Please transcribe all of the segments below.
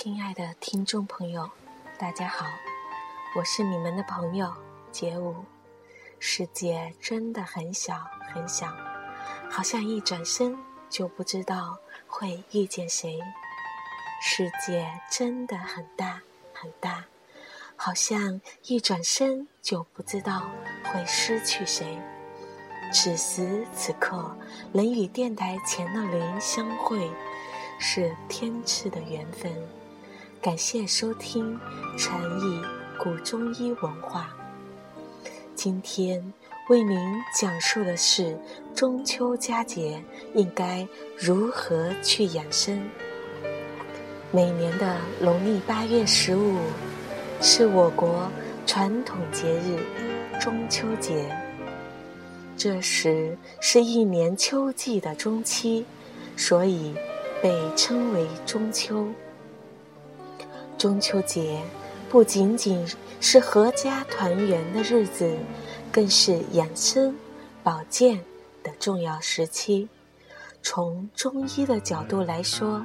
亲爱的听众朋友，大家好，我是你们的朋友杰武。世界真的很小很小，好像一转身就不知道会遇见谁；世界真的很大很大，好像一转身就不知道会失去谁。此时此刻，能与电台前的您相会，是天赐的缘分。感谢收听诚意古中医文化。今天为您讲述的是中秋佳节应该如何去养生。每年的农历八月十五是我国传统节日中秋节，这时是一年秋季的中期，所以被称为中秋。中秋节不仅仅是阖家团圆的日子，更是养生保健的重要时期。从中医的角度来说，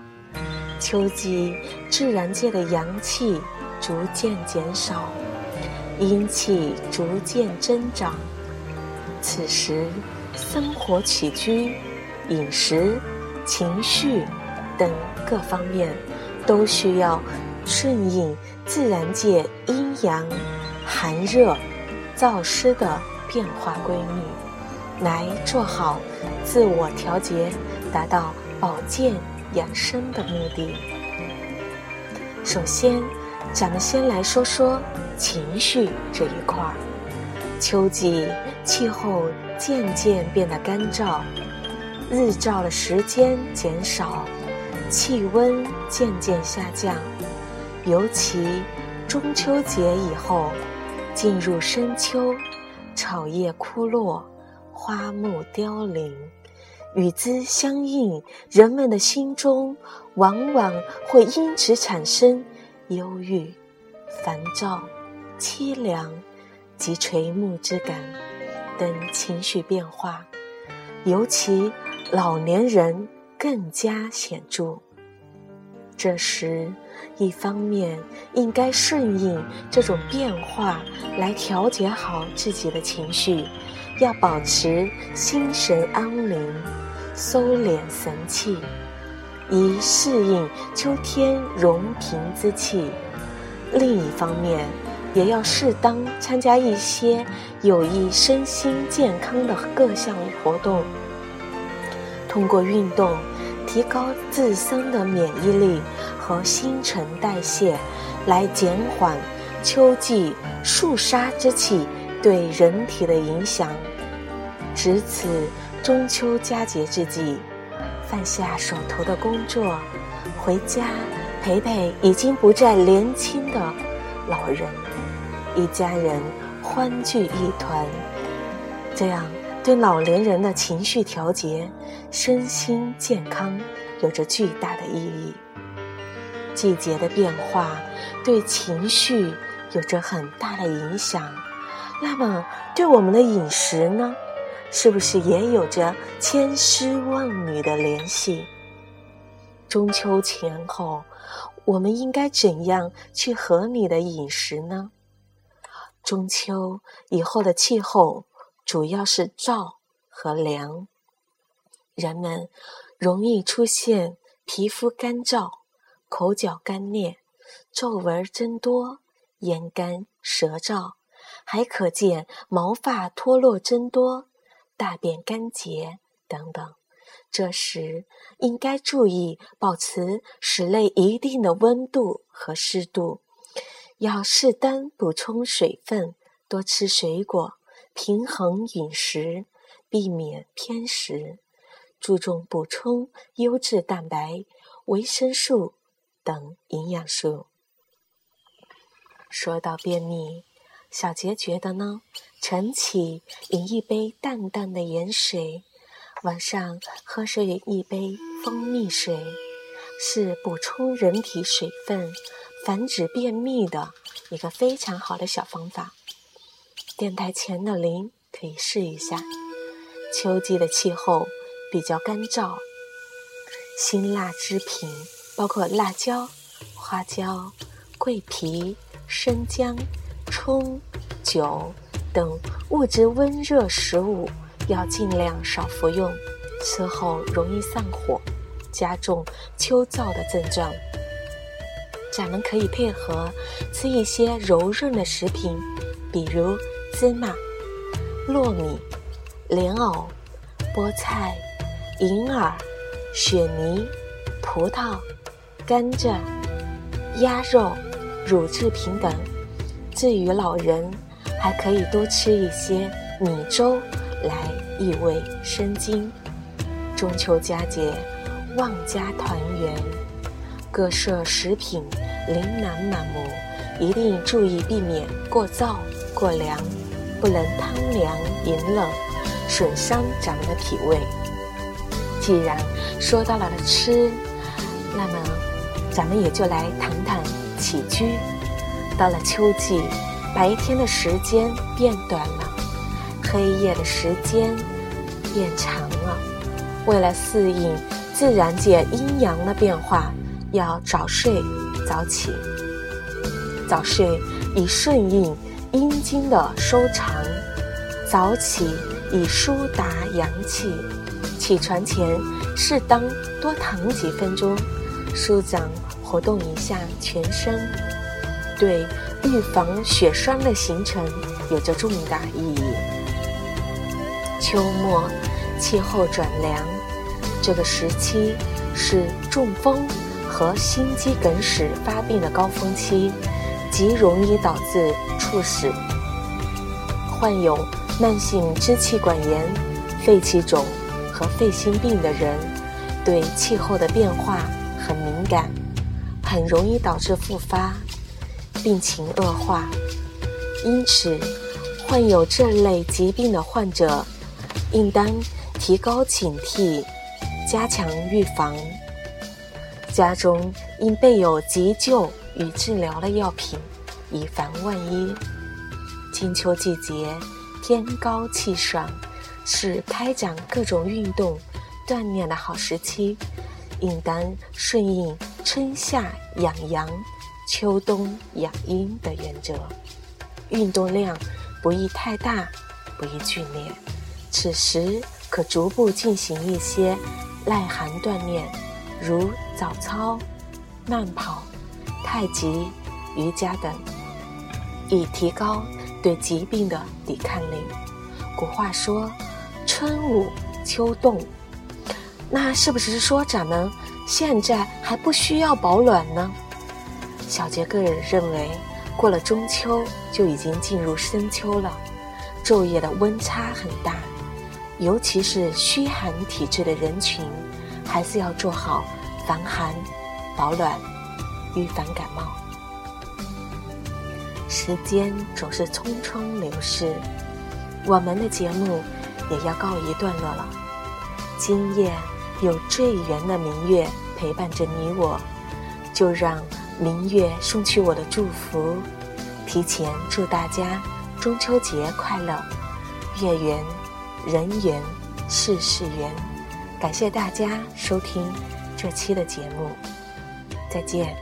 秋季自然界的阳气逐渐减少，阴气逐渐增长。此时，生活起居、饮食、情绪等各方面都需要。顺应自然界阴阳、寒热、燥湿的变化规律，来做好自我调节，达到保健养生的目的。首先，咱们先来说说情绪这一块儿。秋季气候渐渐变得干燥，日照的时间减少，气温渐渐下降。尤其中秋节以后，进入深秋，草叶枯落，花木凋零，与之相应，人们的心中往往会因此产生忧郁、烦躁、凄凉及垂暮之感等情绪变化，尤其老年人更加显著。这时，一方面应该顺应这种变化来调节好自己的情绪，要保持心神安宁，收敛神气，以适应秋天容平之气；另一方面，也要适当参加一些有益身心健康的各项活动，通过运动。提高自身的免疫力和新陈代谢，来减缓秋季肃杀之气对人体的影响。值此中秋佳节之际，放下手头的工作，回家陪陪已经不再年轻的老人，一家人欢聚一团，这样。对老年人的情绪调节、身心健康有着巨大的意义。季节的变化对情绪有着很大的影响，那么对我们的饮食呢，是不是也有着千丝万缕的联系？中秋前后，我们应该怎样去合理的饮食呢？中秋以后的气候。主要是燥和凉，人们容易出现皮肤干燥、口角干裂、皱纹增多、眼干舌燥，还可见毛发脱落增多、大便干结等等。这时应该注意保持室内一定的温度和湿度，要适当补充水分，多吃水果。平衡饮食，避免偏食，注重补充优质蛋白、维生素等营养素。说到便秘，小杰觉得呢，晨起饮一杯淡淡的盐水，晚上喝上一杯蜂蜜水，是补充人体水分、防止便秘的一个非常好的小方法。电台前的您可以试一下。秋季的气候比较干燥，辛辣之品包括辣椒、花椒、桂皮、生姜、葱、酒等物质温热食物要尽量少服用，吃后容易上火，加重秋燥的症状。咱们可以配合吃一些柔润的食品，比如芝麻、糯米、莲藕、菠菜、银耳、雪梨、葡萄、甘蔗。鸭肉、乳制品等。至于老人，还可以多吃一些米粥来益胃生津。中秋佳节，万家团圆，各色食品琳琅满目，一定注意避免过燥、过凉，不能贪凉饮冷，损伤咱们的脾胃。既然说到了吃，那么。咱们也就来谈谈起居。到了秋季，白天的时间变短了，黑夜的时间变长了。为了适应自然界阴阳的变化，要早睡早起。早睡以顺应阴经的收藏，早起以舒达阳气。起床前适当多躺几分钟，舒展。活动一下全身，对预防血栓的形成有着重大意义。秋末气候转凉，这个时期是中风和心肌梗死发病的高峰期，极容易导致猝死。患有慢性支气管炎、肺气肿和肺心病的人，对气候的变化很敏感。很容易导致复发，病情恶化。因此，患有这类疾病的患者，应当提高警惕，加强预防。家中应备有急救与治疗的药品，以防万一。金秋季节，天高气爽，是开展各种运动、锻炼的好时期。应当顺应春夏养阳、秋冬养阴的原则，运动量不宜太大，不宜剧烈。此时可逐步进行一些耐寒锻炼，如早操、慢跑、太极、瑜伽等，以提高对疾病的抵抗力。古话说：“春捂秋冻。”那是不是说咱们现在还不需要保暖呢？小杰个人认为，过了中秋就已经进入深秋了，昼夜的温差很大，尤其是虚寒体质的人群，还是要做好防寒、保暖，预防感冒。时间总是匆匆流逝，我们的节目也要告一段落了，今夜。有最圆的明月陪伴着你我，就让明月送去我的祝福，提前祝大家中秋节快乐，月圆人圆事事圆。感谢大家收听这期的节目，再见。